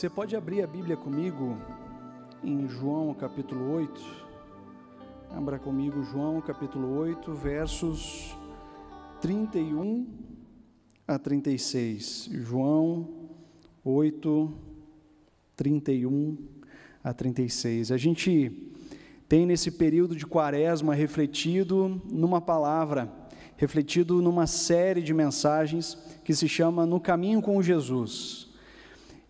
Você pode abrir a Bíblia comigo em João capítulo 8. Abra comigo João capítulo 8, versos 31 a 36. João 8, 31 a 36. A gente tem nesse período de quaresma refletido numa palavra, refletido numa série de mensagens que se chama No Caminho com Jesus.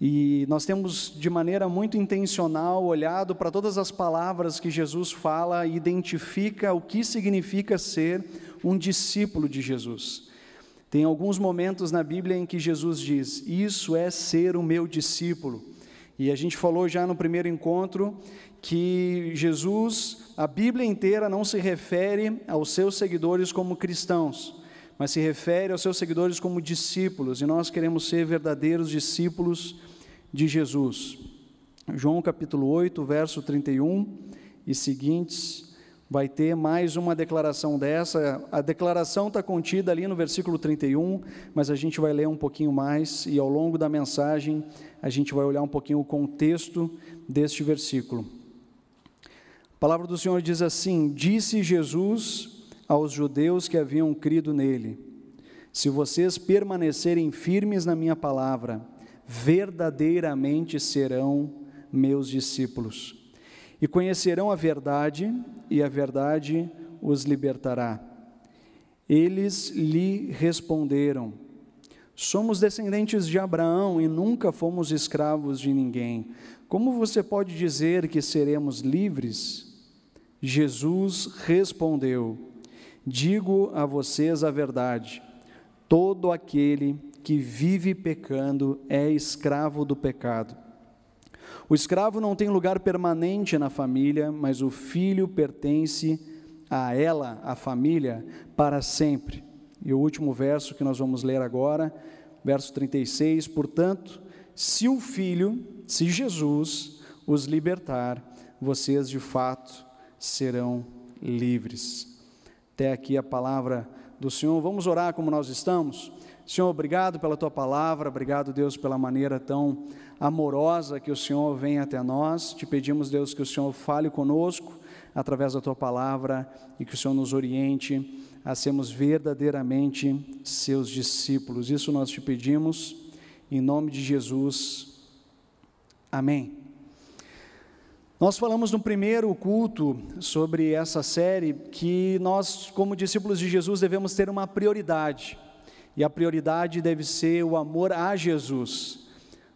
E nós temos, de maneira muito intencional, olhado para todas as palavras que Jesus fala e identifica o que significa ser um discípulo de Jesus. Tem alguns momentos na Bíblia em que Jesus diz: Isso é ser o meu discípulo. E a gente falou já no primeiro encontro que Jesus, a Bíblia inteira não se refere aos seus seguidores como cristãos, mas se refere aos seus seguidores como discípulos, e nós queremos ser verdadeiros discípulos de Jesus. João capítulo 8, verso 31 e seguintes, vai ter mais uma declaração dessa. A declaração está contida ali no versículo 31, mas a gente vai ler um pouquinho mais e ao longo da mensagem a gente vai olhar um pouquinho o contexto deste versículo. A palavra do Senhor diz assim: Disse Jesus aos judeus que haviam crido nele: Se vocês permanecerem firmes na minha palavra, verdadeiramente serão meus discípulos. E conhecerão a verdade, e a verdade os libertará. Eles lhe responderam: Somos descendentes de Abraão e nunca fomos escravos de ninguém. Como você pode dizer que seremos livres? Jesus respondeu: Digo a vocês a verdade. Todo aquele que vive pecando é escravo do pecado. O escravo não tem lugar permanente na família, mas o filho pertence a ela, a família, para sempre. E o último verso que nós vamos ler agora, verso 36, portanto, se o filho, se Jesus os libertar, vocês de fato serão livres. Até aqui a palavra do Senhor. Vamos orar como nós estamos? Senhor, obrigado pela tua palavra, obrigado, Deus, pela maneira tão amorosa que o Senhor vem até nós. Te pedimos, Deus, que o Senhor fale conosco através da tua palavra e que o Senhor nos oriente a sermos verdadeiramente seus discípulos. Isso nós te pedimos, em nome de Jesus. Amém. Nós falamos no primeiro culto sobre essa série que nós, como discípulos de Jesus, devemos ter uma prioridade, e a prioridade deve ser o amor a Jesus.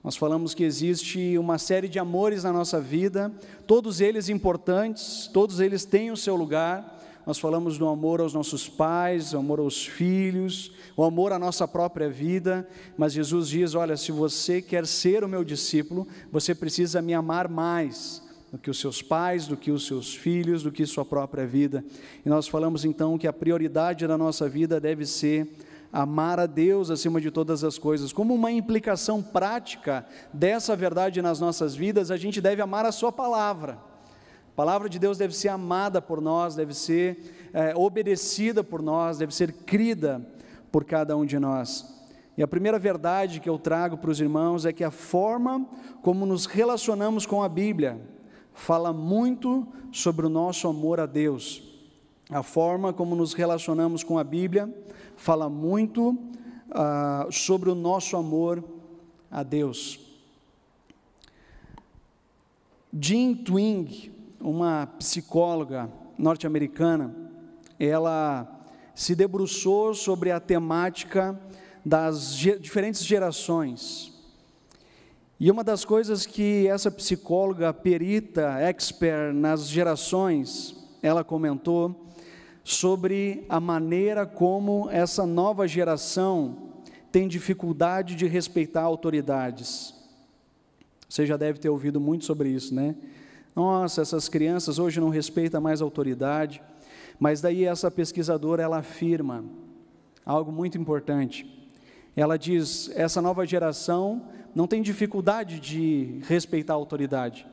Nós falamos que existe uma série de amores na nossa vida, todos eles importantes, todos eles têm o seu lugar. Nós falamos do amor aos nossos pais, o amor aos filhos, o amor à nossa própria vida, mas Jesus diz: Olha, se você quer ser o meu discípulo, você precisa me amar mais do que os seus pais, do que os seus filhos, do que sua própria vida. E nós falamos então que a prioridade da nossa vida deve ser amar a Deus acima de todas as coisas. Como uma implicação prática dessa verdade nas nossas vidas, a gente deve amar a Sua palavra. A palavra de Deus deve ser amada por nós, deve ser é, obedecida por nós, deve ser crida por cada um de nós. E a primeira verdade que eu trago para os irmãos é que a forma como nos relacionamos com a Bíblia, fala muito sobre o nosso amor a Deus. A forma como nos relacionamos com a Bíblia fala muito uh, sobre o nosso amor a Deus. Jean Twing, uma psicóloga norte-americana, ela se debruçou sobre a temática das diferentes gerações e uma das coisas que essa psicóloga perita, expert nas gerações, ela comentou sobre a maneira como essa nova geração tem dificuldade de respeitar autoridades. Você já deve ter ouvido muito sobre isso, né? Nossa, essas crianças hoje não respeitam mais autoridade. Mas daí essa pesquisadora ela afirma algo muito importante. Ela diz: essa nova geração não tem dificuldade de respeitar a autoridade,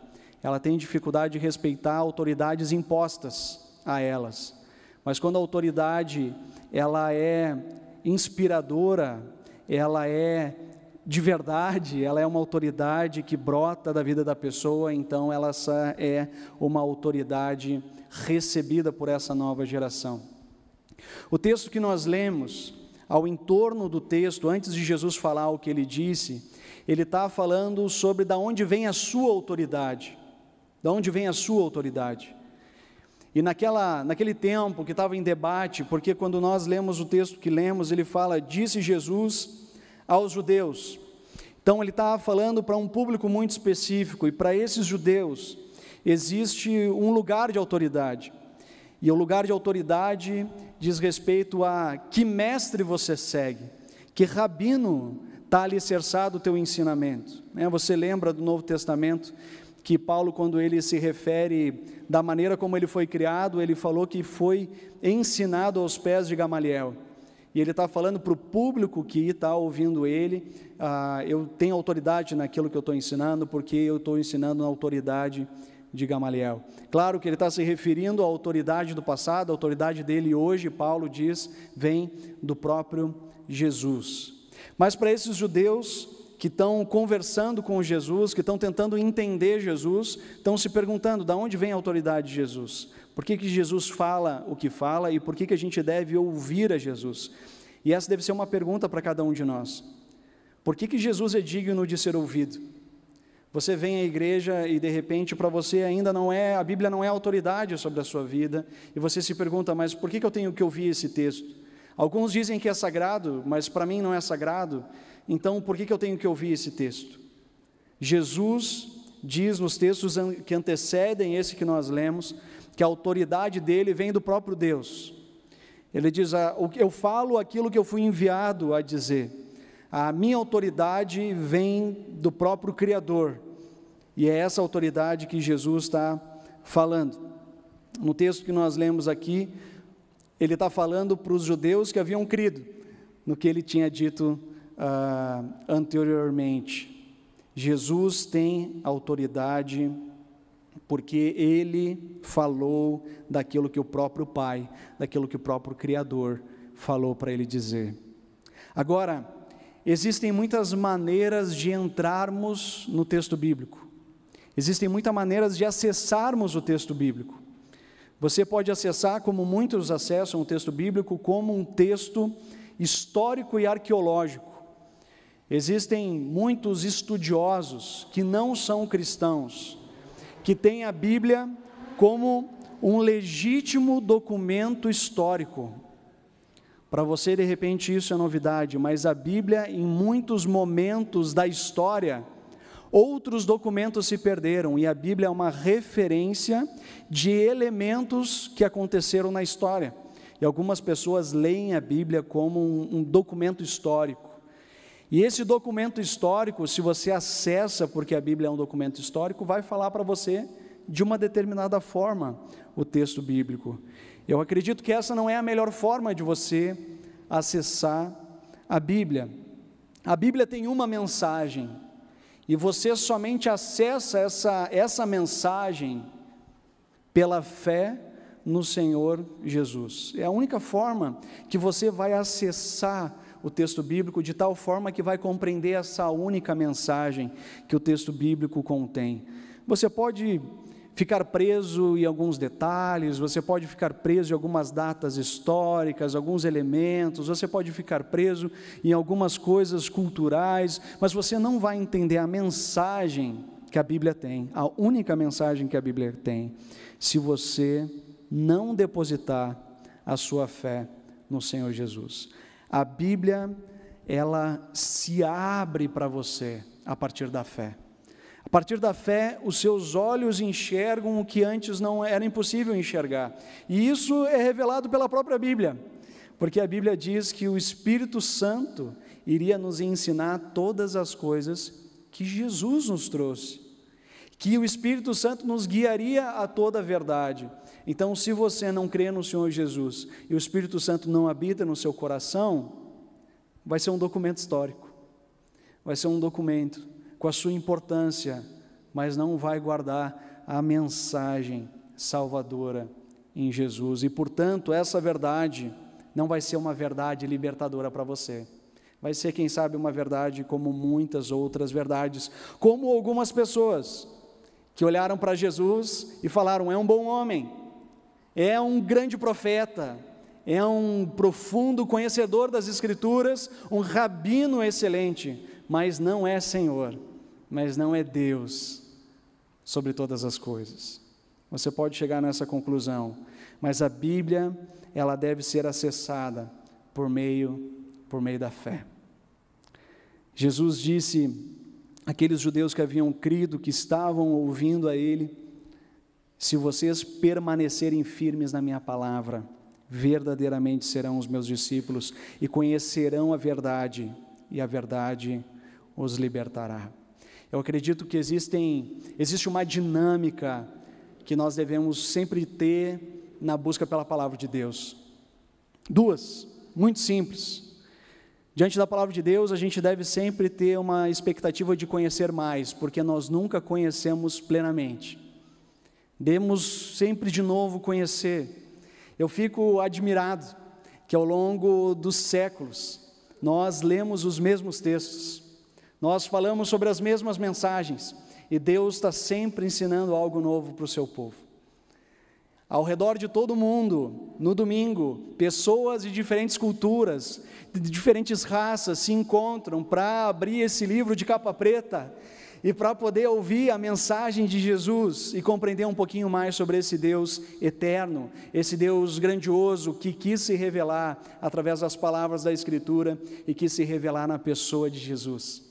ela tem dificuldade de respeitar autoridades impostas a elas. Mas quando a autoridade ela é inspiradora, ela é de verdade, ela é uma autoridade que brota da vida da pessoa, então ela é uma autoridade recebida por essa nova geração. O texto que nós lemos, ao entorno do texto, antes de Jesus falar o que ele disse, ele está falando sobre da onde vem a sua autoridade. Da onde vem a sua autoridade. E naquela, naquele tempo que estava em debate, porque quando nós lemos o texto que lemos, ele fala: Disse Jesus aos judeus. Então, ele estava falando para um público muito específico, e para esses judeus existe um lugar de autoridade. E o lugar de autoridade diz respeito a que mestre você segue, que rabino está alicerçado o teu ensinamento. Né? Você lembra do Novo Testamento que Paulo, quando ele se refere da maneira como ele foi criado, ele falou que foi ensinado aos pés de Gamaliel. E ele está falando para o público que está ouvindo ele, ah, eu tenho autoridade naquilo que eu estou ensinando, porque eu estou ensinando na autoridade de Gamaliel. Claro que ele está se referindo à autoridade do passado, a autoridade dele hoje, Paulo diz, vem do próprio Jesus. Mas para esses judeus que estão conversando com Jesus, que estão tentando entender Jesus, estão se perguntando de onde vem a autoridade de Jesus. Por que, que Jesus fala o que fala e por que, que a gente deve ouvir a Jesus? E essa deve ser uma pergunta para cada um de nós. Por que, que Jesus é digno de ser ouvido? Você vem à igreja e de repente para você ainda não é, a Bíblia não é autoridade sobre a sua vida, e você se pergunta, mas por que, que eu tenho que ouvir esse texto? Alguns dizem que é sagrado, mas para mim não é sagrado, então por que, que eu tenho que ouvir esse texto? Jesus diz nos textos que antecedem esse que nós lemos, que a autoridade dele vem do próprio Deus. Ele diz: ah, Eu falo aquilo que eu fui enviado a dizer. A minha autoridade vem do próprio Criador. E é essa autoridade que Jesus está falando. No texto que nós lemos aqui, ele está falando para os judeus que haviam crido no que ele tinha dito uh, anteriormente. Jesus tem autoridade porque ele falou daquilo que o próprio Pai, daquilo que o próprio Criador falou para ele dizer. Agora, existem muitas maneiras de entrarmos no texto bíblico, existem muitas maneiras de acessarmos o texto bíblico. Você pode acessar, como muitos acessam o texto bíblico, como um texto histórico e arqueológico. Existem muitos estudiosos que não são cristãos, que têm a Bíblia como um legítimo documento histórico. Para você, de repente, isso é novidade, mas a Bíblia, em muitos momentos da história, outros documentos se perderam e a Bíblia é uma referência de elementos que aconteceram na história. E algumas pessoas leem a Bíblia como um, um documento histórico. E esse documento histórico, se você acessa, porque a Bíblia é um documento histórico, vai falar para você de uma determinada forma o texto bíblico. Eu acredito que essa não é a melhor forma de você acessar a Bíblia. A Bíblia tem uma mensagem, e você somente acessa essa, essa mensagem pela fé no Senhor Jesus. É a única forma que você vai acessar o texto bíblico de tal forma que vai compreender essa única mensagem que o texto bíblico contém. Você pode ficar preso em alguns detalhes, você pode ficar preso em algumas datas históricas, alguns elementos, você pode ficar preso em algumas coisas culturais, mas você não vai entender a mensagem que a Bíblia tem, a única mensagem que a Bíblia tem, se você não depositar a sua fé no Senhor Jesus. A Bíblia, ela se abre para você a partir da fé. A partir da fé, os seus olhos enxergam o que antes não era impossível enxergar. E isso é revelado pela própria Bíblia, porque a Bíblia diz que o Espírito Santo iria nos ensinar todas as coisas que Jesus nos trouxe, que o Espírito Santo nos guiaria a toda a verdade. Então, se você não crê no Senhor Jesus e o Espírito Santo não habita no seu coração, vai ser um documento histórico, vai ser um documento com a sua importância, mas não vai guardar a mensagem salvadora em Jesus. E, portanto, essa verdade não vai ser uma verdade libertadora para você. Vai ser, quem sabe, uma verdade como muitas outras verdades, como algumas pessoas que olharam para Jesus e falaram: é um bom homem, é um grande profeta, é um profundo conhecedor das Escrituras, um rabino excelente, mas não é Senhor, mas não é Deus sobre todas as coisas. Você pode chegar nessa conclusão, mas a Bíblia, ela deve ser acessada por meio por meio da fé. Jesus disse àqueles judeus que haviam crido, que estavam ouvindo a Ele: Se vocês permanecerem firmes na minha palavra, verdadeiramente serão os meus discípulos e conhecerão a verdade, e a verdade os libertará. Eu acredito que existem, existe uma dinâmica que nós devemos sempre ter na busca pela palavra de Deus. Duas, muito simples. Diante da palavra de Deus, a gente deve sempre ter uma expectativa de conhecer mais, porque nós nunca conhecemos plenamente. Demos sempre de novo conhecer. Eu fico admirado que ao longo dos séculos nós lemos os mesmos textos, nós falamos sobre as mesmas mensagens e Deus está sempre ensinando algo novo para o seu povo. Ao redor de todo mundo, no domingo, pessoas de diferentes culturas, de diferentes raças se encontram para abrir esse livro de capa preta e para poder ouvir a mensagem de Jesus e compreender um pouquinho mais sobre esse Deus eterno, esse Deus grandioso que quis se revelar através das palavras da Escritura e quis se revelar na pessoa de Jesus.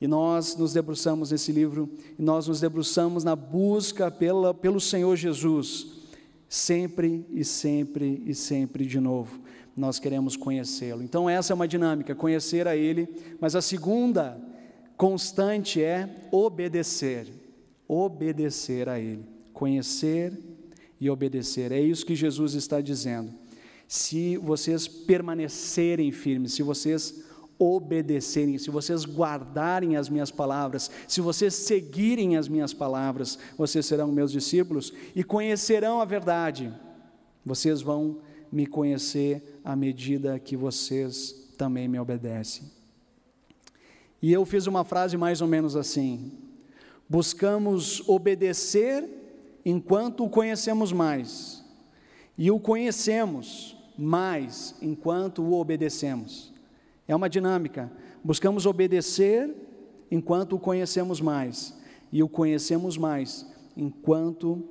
E nós nos debruçamos nesse livro, e nós nos debruçamos na busca pela, pelo Senhor Jesus, sempre e sempre e sempre de novo nós queremos conhecê-lo. Então, essa é uma dinâmica, conhecer a Ele, mas a segunda constante é obedecer. Obedecer a Ele. Conhecer e obedecer. É isso que Jesus está dizendo. Se vocês permanecerem firmes, se vocês obedecerem, se vocês guardarem as minhas palavras, se vocês seguirem as minhas palavras, vocês serão meus discípulos e conhecerão a verdade. Vocês vão me conhecer à medida que vocês também me obedecem. E eu fiz uma frase mais ou menos assim: buscamos obedecer enquanto o conhecemos mais, e o conhecemos mais enquanto o obedecemos. É uma dinâmica. Buscamos obedecer enquanto o conhecemos mais, e o conhecemos mais enquanto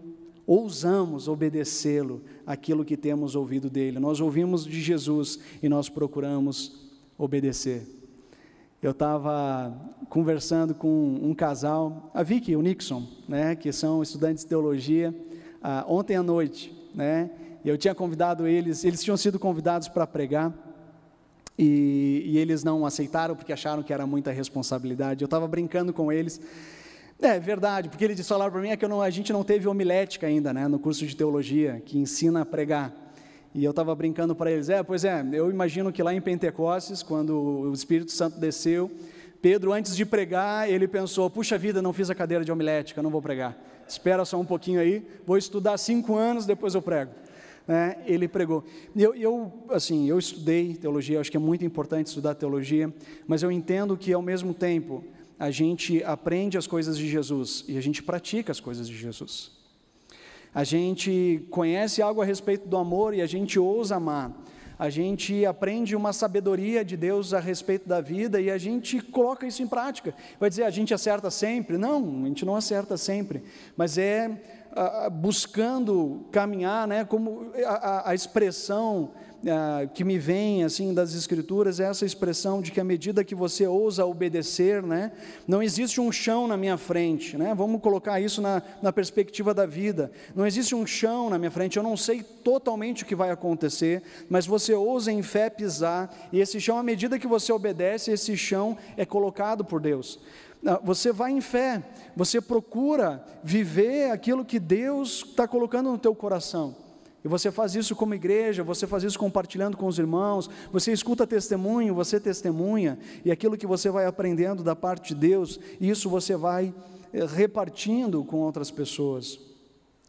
ousamos obedecê-lo, aquilo que temos ouvido dele. Nós ouvimos de Jesus e nós procuramos obedecer. Eu estava conversando com um casal, a Vicky e o Nixon, né, que são estudantes de teologia, ah, ontem à noite, né, eu tinha convidado eles, eles tinham sido convidados para pregar, e, e, eles não aceitaram porque acharam que era muita responsabilidade. Eu estava brincando com eles é verdade, porque eles falaram para mim é que não, a gente não teve homilética ainda, né, no curso de teologia, que ensina a pregar. E eu estava brincando para eles, é, pois é, eu imagino que lá em Pentecostes, quando o Espírito Santo desceu, Pedro, antes de pregar, ele pensou, puxa vida, não fiz a cadeira de homilética, não vou pregar. Espera só um pouquinho aí, vou estudar cinco anos, depois eu prego. É, ele pregou. Eu, eu, assim, eu estudei teologia, acho que é muito importante estudar teologia, mas eu entendo que, ao mesmo tempo, a gente aprende as coisas de Jesus e a gente pratica as coisas de Jesus. A gente conhece algo a respeito do amor e a gente ousa amar. A gente aprende uma sabedoria de Deus a respeito da vida e a gente coloca isso em prática. Vai dizer, a gente acerta sempre? Não, a gente não acerta sempre. Mas é buscando caminhar, né, como a, a expressão que me vem assim das escrituras é essa expressão de que à medida que você ousa obedecer, né, não existe um chão na minha frente, né? Vamos colocar isso na, na perspectiva da vida. Não existe um chão na minha frente. Eu não sei totalmente o que vai acontecer, mas você ousa em fé pisar e esse chão, à medida que você obedece, esse chão é colocado por Deus. Você vai em fé, você procura viver aquilo que Deus está colocando no teu coração. E você faz isso como igreja, você faz isso compartilhando com os irmãos, você escuta testemunho, você testemunha, e aquilo que você vai aprendendo da parte de Deus, isso você vai eh, repartindo com outras pessoas.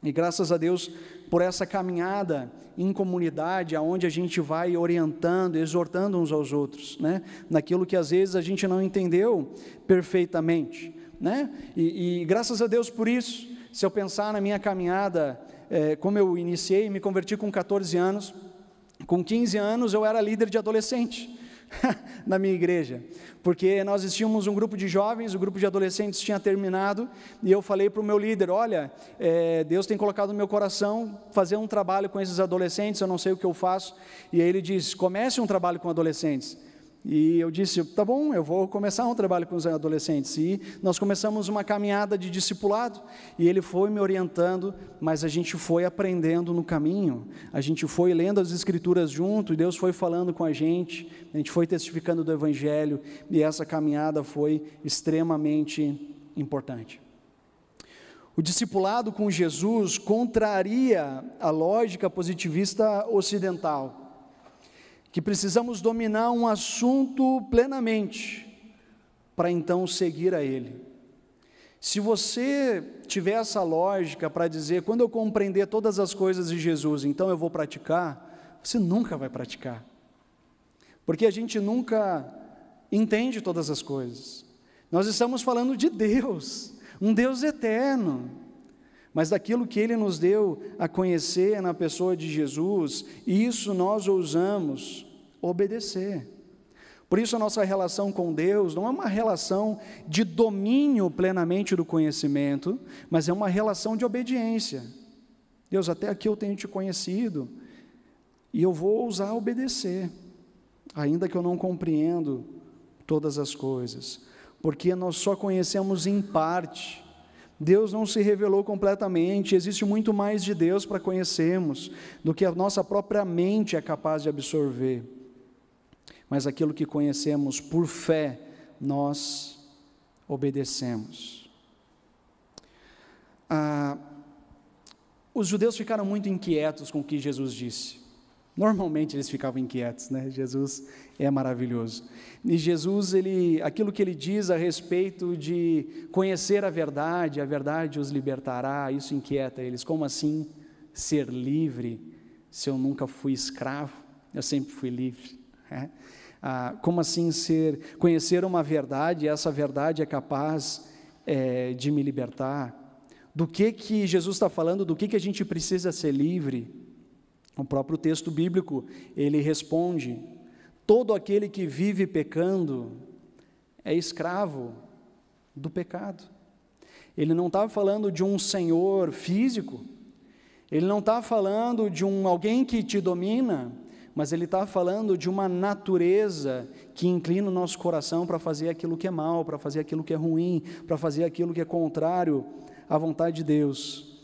E graças a Deus, por essa caminhada em comunidade, aonde a gente vai orientando, exortando uns aos outros, né? Naquilo que às vezes a gente não entendeu perfeitamente, né? E, e graças a Deus por isso. Se eu pensar na minha caminhada, é, como eu iniciei, me converti com 14 anos, com 15 anos eu era líder de adolescente. na minha igreja, porque nós tínhamos um grupo de jovens, o grupo de adolescentes tinha terminado, e eu falei para o meu líder: Olha, é, Deus tem colocado no meu coração fazer um trabalho com esses adolescentes, eu não sei o que eu faço, e aí ele disse: Comece um trabalho com adolescentes. E eu disse: tá bom, eu vou começar um trabalho com os adolescentes. E nós começamos uma caminhada de discipulado. E ele foi me orientando, mas a gente foi aprendendo no caminho. A gente foi lendo as Escrituras junto, e Deus foi falando com a gente. A gente foi testificando do Evangelho. E essa caminhada foi extremamente importante. O discipulado com Jesus contraria a lógica positivista ocidental que precisamos dominar um assunto plenamente para então seguir a Ele. Se você tiver essa lógica para dizer, quando eu compreender todas as coisas de Jesus, então eu vou praticar, você nunca vai praticar. Porque a gente nunca entende todas as coisas. Nós estamos falando de Deus, um Deus eterno, mas daquilo que Ele nos deu a conhecer na pessoa de Jesus, isso nós ousamos obedecer. Por isso, a nossa relação com Deus não é uma relação de domínio plenamente do conhecimento, mas é uma relação de obediência. Deus, até aqui eu tenho te conhecido, e eu vou ousar obedecer, ainda que eu não compreendo todas as coisas, porque nós só conhecemos em parte. Deus não se revelou completamente, existe muito mais de Deus para conhecermos do que a nossa própria mente é capaz de absorver mas aquilo que conhecemos por fé, nós obedecemos. Ah, os judeus ficaram muito inquietos com o que Jesus disse. Normalmente eles ficavam inquietos, né? Jesus é maravilhoso. E Jesus, ele, aquilo que ele diz a respeito de conhecer a verdade, a verdade os libertará, isso inquieta eles. Como assim ser livre se eu nunca fui escravo? Eu sempre fui livre. É? Ah, como assim ser, conhecer uma verdade, essa verdade é capaz é, de me libertar? Do que que Jesus está falando? Do que que a gente precisa ser livre? O próprio texto bíblico ele responde: todo aquele que vive pecando é escravo do pecado. Ele não está falando de um senhor físico. Ele não está falando de um alguém que te domina, mas ele está falando de uma natureza que inclina o nosso coração para fazer aquilo que é mal, para fazer aquilo que é ruim, para fazer aquilo que é contrário à vontade de Deus.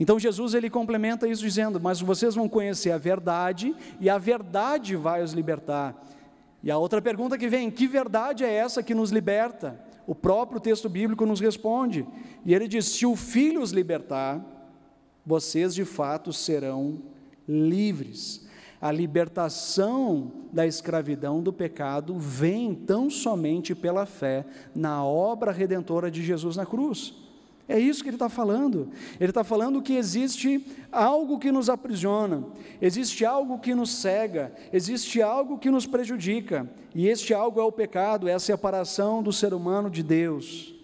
Então Jesus ele complementa isso dizendo: "Mas vocês vão conhecer a verdade e a verdade vai os libertar". E a outra pergunta que vem: que verdade é essa que nos liberta? O próprio texto bíblico nos responde. E ele diz: se o Filho os libertar, vocês de fato serão livres. A libertação da escravidão do pecado vem tão somente pela fé na obra redentora de Jesus na cruz. É isso que ele está falando. Ele está falando que existe algo que nos aprisiona, existe algo que nos cega, existe algo que nos prejudica, e este algo é o pecado, é a separação do ser humano de Deus.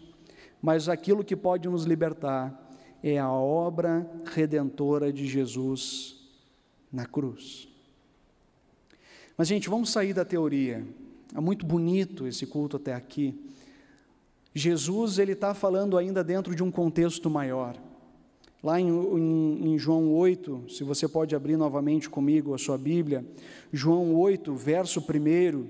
Mas aquilo que pode nos libertar é a obra redentora de Jesus na cruz. Mas, gente, vamos sair da teoria. É muito bonito esse culto até aqui. Jesus ele está falando ainda dentro de um contexto maior. Lá em, em, em, João 8, se você pode abrir novamente comigo a sua Bíblia, João 8, verso 1.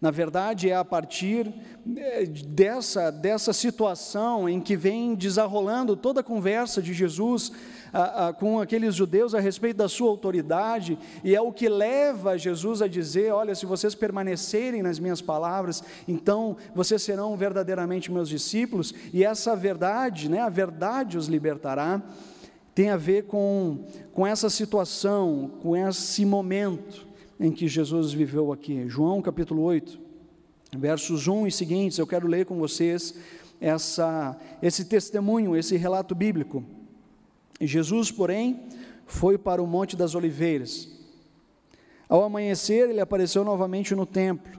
Na verdade, é a partir é, dessa, dessa situação em que vem desarrolando toda a conversa de Jesus a, a, com aqueles judeus a respeito da sua autoridade, e é o que leva Jesus a dizer: Olha, se vocês permanecerem nas minhas palavras, então vocês serão verdadeiramente meus discípulos, e essa verdade, né, a verdade os libertará, tem a ver com, com essa situação, com esse momento em que Jesus viveu aqui. João capítulo 8, versos 1 e seguintes, eu quero ler com vocês essa, esse testemunho, esse relato bíblico. Jesus, porém, foi para o Monte das Oliveiras. Ao amanhecer, ele apareceu novamente no templo,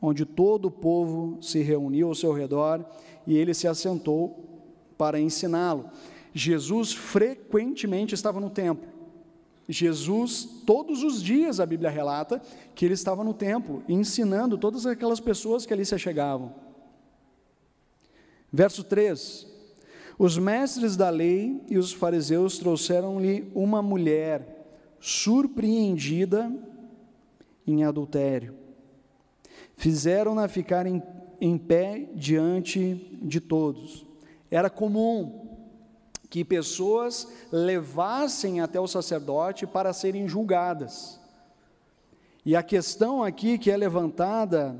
onde todo o povo se reuniu ao seu redor e ele se assentou para ensiná-lo. Jesus frequentemente estava no templo. Jesus, todos os dias, a Bíblia relata que ele estava no templo, ensinando todas aquelas pessoas que ali se chegavam. Verso 3: Os mestres da lei e os fariseus trouxeram-lhe uma mulher surpreendida em adultério. Fizeram-na ficar em, em pé diante de todos. Era comum que pessoas levassem até o sacerdote para serem julgadas. E a questão aqui que é levantada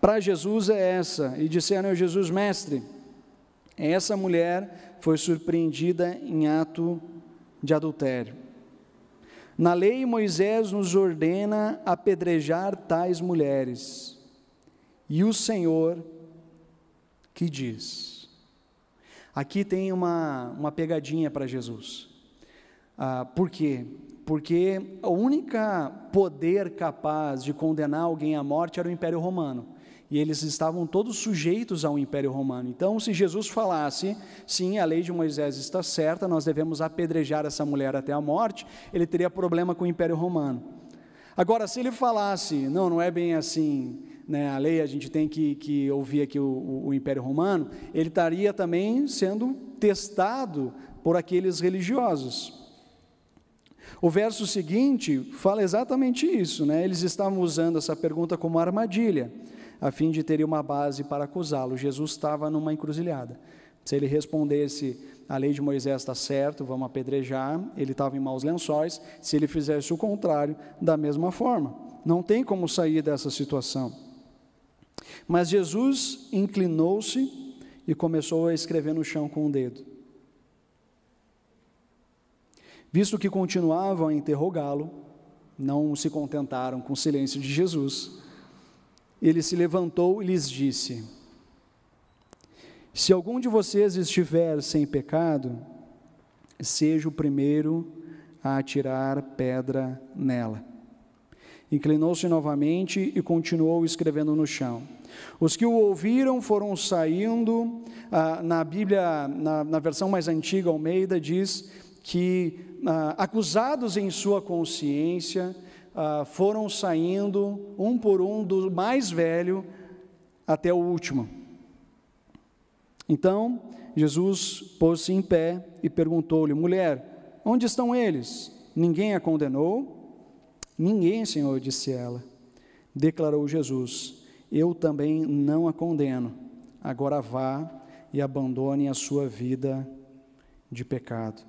para Jesus é essa: e disseram a Jesus, mestre, essa mulher foi surpreendida em ato de adultério. Na lei, Moisés nos ordena apedrejar tais mulheres. E o Senhor que diz? Aqui tem uma, uma pegadinha para Jesus. Ah, por quê? Porque o único poder capaz de condenar alguém à morte era o Império Romano e eles estavam todos sujeitos ao Império Romano. Então, se Jesus falasse, sim, a lei de Moisés está certa, nós devemos apedrejar essa mulher até a morte, ele teria problema com o Império Romano. Agora, se ele falasse, não, não é bem assim, né, a lei a gente tem que, que ouvir aqui o, o, o Império Romano, ele estaria também sendo testado por aqueles religiosos. O verso seguinte fala exatamente isso, né? Eles estavam usando essa pergunta como armadilha a fim de ter uma base para acusá-lo. Jesus estava numa encruzilhada. Se ele respondesse, a lei de Moisés está certo, vamos apedrejar, ele estava em maus lençóis. Se ele fizesse o contrário, da mesma forma. Não tem como sair dessa situação. Mas Jesus inclinou-se e começou a escrever no chão com o um dedo. Visto que continuavam a interrogá-lo, não se contentaram com o silêncio de Jesus, ele se levantou e lhes disse: Se algum de vocês estiver sem pecado, seja o primeiro a atirar pedra nela. Inclinou-se novamente e continuou escrevendo no chão. Os que o ouviram foram saindo. Ah, na Bíblia, na, na, versão mais antiga, Almeida diz que, ah, acusados em sua consciência, ah, foram saindo um por um, do mais velho até o último. Então, Jesus pôs-se em pé e perguntou-lhe: Mulher, onde estão eles? Ninguém a condenou? Ninguém, Senhor, disse ela. Declarou Jesus: Eu também não a condeno. Agora vá e abandone a sua vida de pecado.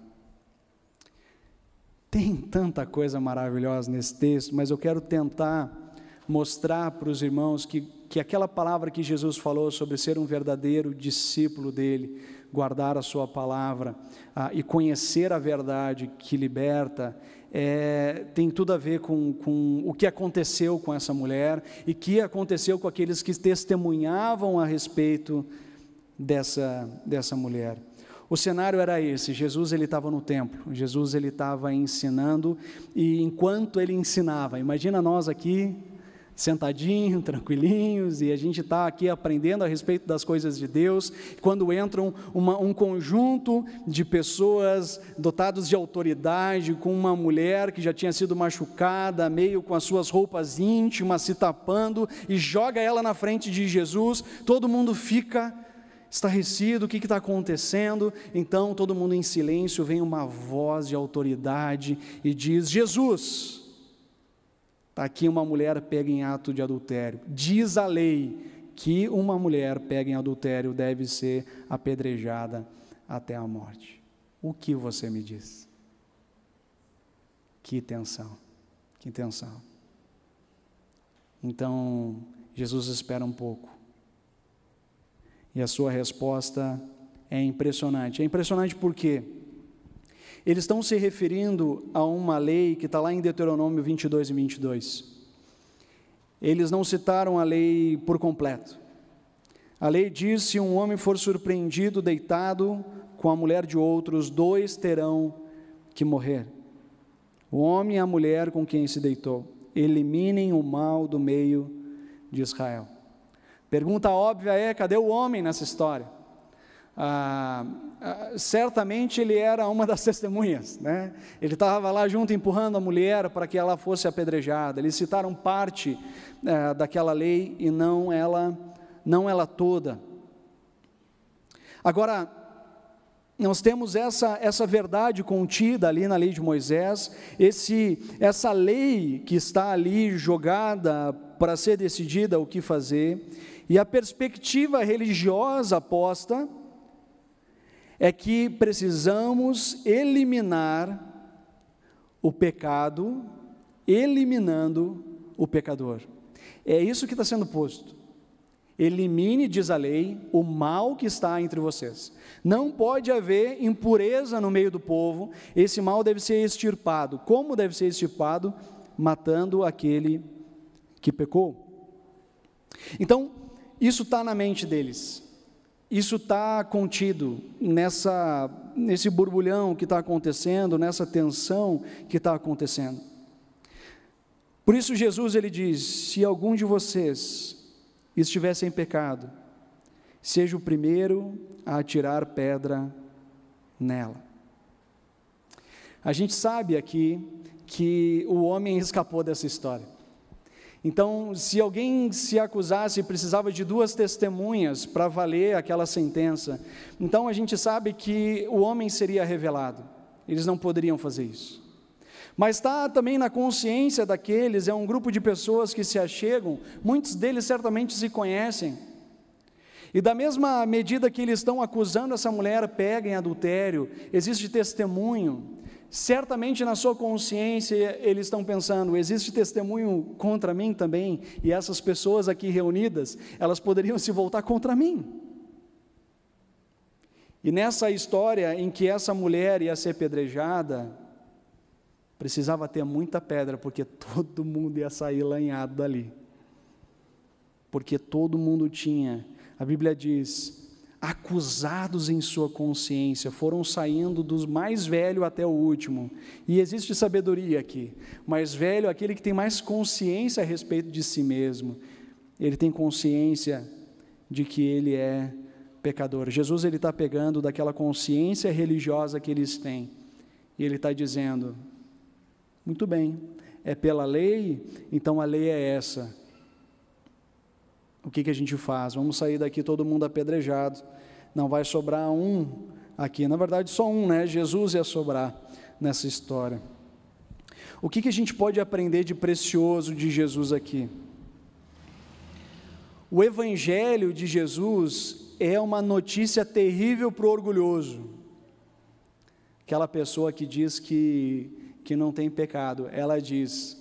Tem tanta coisa maravilhosa nesse texto, mas eu quero tentar mostrar para os irmãos que, que aquela palavra que Jesus falou sobre ser um verdadeiro discípulo dele, guardar a sua palavra ah, e conhecer a verdade que liberta, é, tem tudo a ver com, com o que aconteceu com essa mulher e que aconteceu com aqueles que testemunhavam a respeito dessa, dessa mulher. O cenário era esse: Jesus ele estava no templo, Jesus ele estava ensinando e enquanto ele ensinava, imagina nós aqui sentadinho, tranquilinhos, e a gente está aqui aprendendo a respeito das coisas de Deus, quando entram uma, um conjunto de pessoas dotados de autoridade, com uma mulher que já tinha sido machucada, meio com as suas roupas íntimas, se tapando, e joga ela na frente de Jesus, todo mundo fica estarrecido, o que está acontecendo? Então, todo mundo em silêncio, vem uma voz de autoridade e diz: Jesus, está aqui uma mulher pega em ato de adultério. Diz a lei que uma mulher pega em adultério deve ser apedrejada até a morte. O que você me diz? Que tensão, que tensão. Então, Jesus espera um pouco e a sua resposta é impressionante. É impressionante porque eles estão se referindo a uma lei que está lá em Deuteronômio 22 e 22. Eles não citaram a lei por completo. A lei diz: se um homem for surpreendido deitado com a mulher de outros, dois terão que morrer. o homem e a mulher com quem se deitou. Eliminem o mal do meio de Israel. Pergunta óbvia é: cadê o homem nessa história? Ah, ah, certamente ele era uma das testemunhas, né? Ele estava lá junto empurrando a mulher para que ela fosse apedrejada. Eles citaram parte eh, daquela lei e não ela, não ela toda. Agora, nós temos essa, essa verdade contida ali na lei de Moisés, esse, essa lei que está ali jogada para ser decidida o que fazer, e a perspectiva religiosa posta é que precisamos eliminar o pecado, eliminando o pecador. É isso que está sendo posto. Elimine, diz a lei, o mal que está entre vocês. Não pode haver impureza no meio do povo, esse mal deve ser extirpado. Como deve ser extirpado? Matando aquele que pecou. Então, isso está na mente deles. Isso está contido nessa, nesse borbulhão que está acontecendo, nessa tensão que está acontecendo. Por isso Jesus ele diz: se algum de vocês estivesse em pecado, seja o primeiro a atirar pedra nela. A gente sabe aqui que o homem escapou dessa história. Então, se alguém se acusasse, precisava de duas testemunhas para valer aquela sentença. Então, a gente sabe que o homem seria revelado. Eles não poderiam fazer isso. Mas está também na consciência daqueles, é um grupo de pessoas que se achegam, muitos deles certamente se conhecem. E da mesma medida que eles estão acusando essa mulher pega em adultério, existe testemunho. Certamente na sua consciência eles estão pensando: existe testemunho contra mim também, e essas pessoas aqui reunidas, elas poderiam se voltar contra mim. E nessa história em que essa mulher ia ser pedrejada, precisava ter muita pedra, porque todo mundo ia sair lanhado dali. Porque todo mundo tinha, a Bíblia diz, acusados em sua consciência, foram saindo dos mais velho até o último. E existe sabedoria aqui. Mais velho, aquele que tem mais consciência a respeito de si mesmo. Ele tem consciência de que ele é pecador. Jesus ele está pegando daquela consciência religiosa que eles têm e ele está dizendo: muito bem, é pela lei, então a lei é essa. O que, que a gente faz? Vamos sair daqui todo mundo apedrejado. Não vai sobrar um aqui. Na verdade, só um, né? Jesus ia sobrar nessa história. O que, que a gente pode aprender de precioso de Jesus aqui? O Evangelho de Jesus é uma notícia terrível para o orgulhoso. Aquela pessoa que diz que que não tem pecado, ela diz: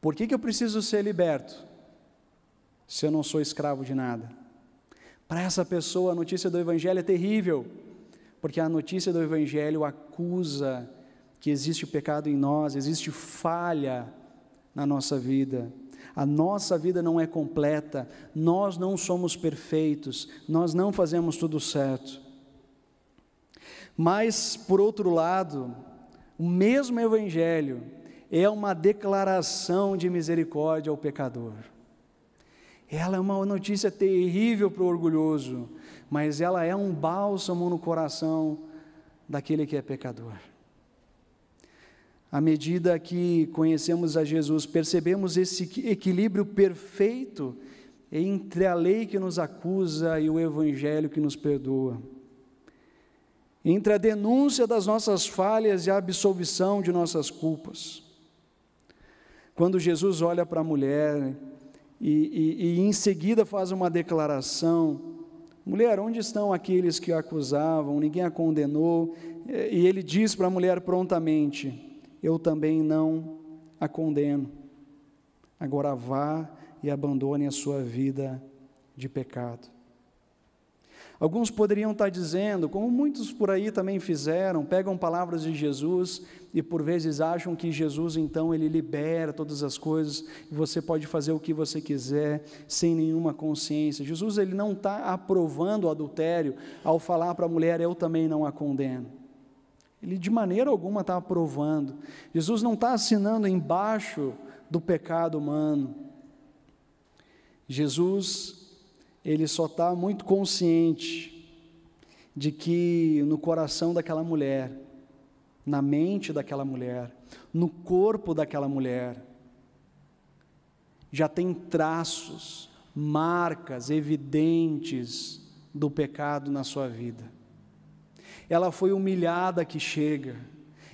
Por que, que eu preciso ser liberto se eu não sou escravo de nada? Para essa pessoa, a notícia do Evangelho é terrível, porque a notícia do Evangelho acusa que existe pecado em nós, existe falha na nossa vida. A nossa vida não é completa, nós não somos perfeitos, nós não fazemos tudo certo. Mas, por outro lado, o mesmo Evangelho é uma declaração de misericórdia ao pecador. Ela é uma notícia terrível para o orgulhoso, mas ela é um bálsamo no coração daquele que é pecador. À medida que conhecemos a Jesus, percebemos esse equilíbrio perfeito entre a lei que nos acusa e o Evangelho que nos perdoa entre a denúncia das nossas falhas e a absolvição de nossas culpas. Quando Jesus olha para a mulher e, e, e, em seguida faz uma declaração: mulher, onde estão aqueles que a acusavam? Ninguém a condenou. E ele diz para a mulher prontamente: Eu também não a condeno. Agora vá e abandone a sua vida de pecado. Alguns poderiam estar dizendo, como muitos por aí também fizeram, pegam palavras de Jesus e por vezes acham que Jesus então ele libera todas as coisas e você pode fazer o que você quiser sem nenhuma consciência. Jesus ele não está aprovando o adultério ao falar para a mulher eu também não a condeno. Ele de maneira alguma está aprovando. Jesus não está assinando embaixo do pecado humano. Jesus, ele só está muito consciente de que no coração daquela mulher, na mente daquela mulher, no corpo daquela mulher, já tem traços, marcas evidentes do pecado na sua vida. Ela foi humilhada que chega,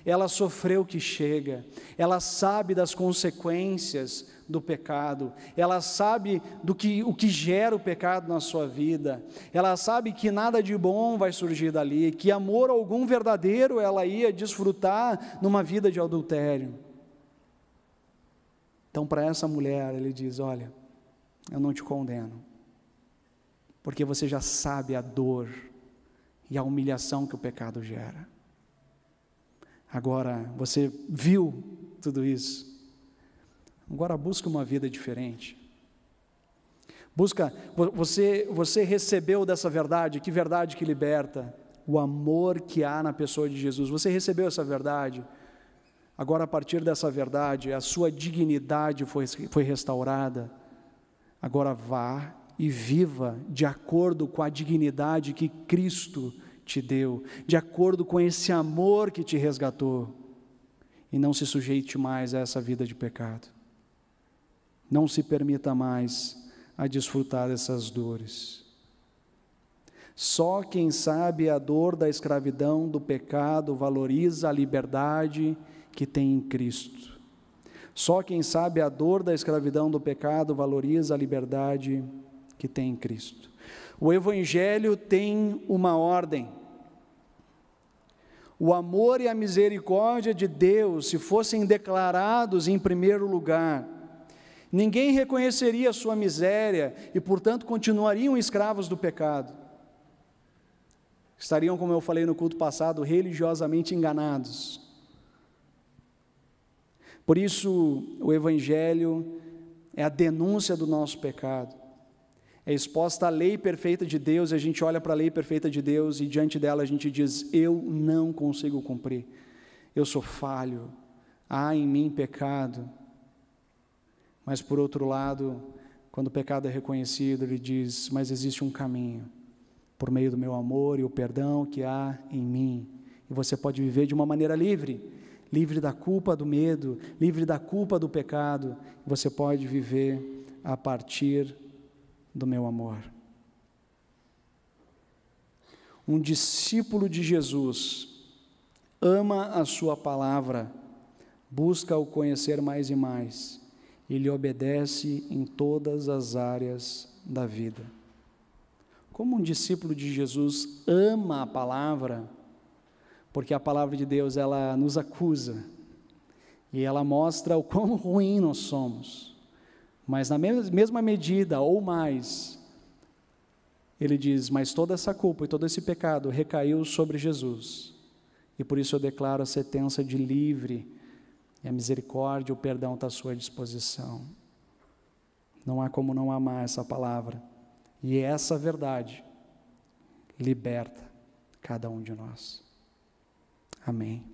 ela sofreu que chega, ela sabe das consequências do pecado, ela sabe do que o que gera o pecado na sua vida, ela sabe que nada de bom vai surgir dali, que amor algum verdadeiro ela ia desfrutar numa vida de adultério. Então, para essa mulher, ele diz: Olha, eu não te condeno, porque você já sabe a dor e a humilhação que o pecado gera. Agora, você viu tudo isso. Agora busca uma vida diferente. Busca, você, você recebeu dessa verdade, que verdade que liberta? O amor que há na pessoa de Jesus. Você recebeu essa verdade? Agora, a partir dessa verdade, a sua dignidade foi, foi restaurada. Agora vá e viva de acordo com a dignidade que Cristo te deu, de acordo com esse amor que te resgatou, e não se sujeite mais a essa vida de pecado. Não se permita mais a desfrutar dessas dores. Só quem sabe a dor da escravidão, do pecado, valoriza a liberdade que tem em Cristo. Só quem sabe a dor da escravidão, do pecado, valoriza a liberdade que tem em Cristo. O Evangelho tem uma ordem. O amor e a misericórdia de Deus, se fossem declarados em primeiro lugar, ninguém reconheceria a sua miséria e, portanto, continuariam escravos do pecado. Estariam, como eu falei no culto passado, religiosamente enganados. Por isso, o Evangelho é a denúncia do nosso pecado é exposta à lei perfeita de Deus, e a gente olha para a lei perfeita de Deus e diante dela a gente diz: Eu não consigo cumprir, eu sou falho, há em mim pecado. Mas por outro lado, quando o pecado é reconhecido, ele diz: Mas existe um caminho, por meio do meu amor e o perdão que há em mim, e você pode viver de uma maneira livre, livre da culpa do medo, livre da culpa do pecado, você pode viver a partir do meu amor. Um discípulo de Jesus ama a Sua palavra, busca o conhecer mais e mais, e lhe obedece em todas as áreas da vida. Como um discípulo de Jesus ama a palavra, porque a palavra de Deus ela nos acusa e ela mostra o quão ruim nós somos. Mas na mesma medida ou mais, ele diz: Mas toda essa culpa e todo esse pecado recaiu sobre Jesus. E por isso eu declaro a sentença de livre, e a misericórdia o perdão está à sua disposição. Não há como não amar essa palavra. E essa verdade liberta cada um de nós. Amém.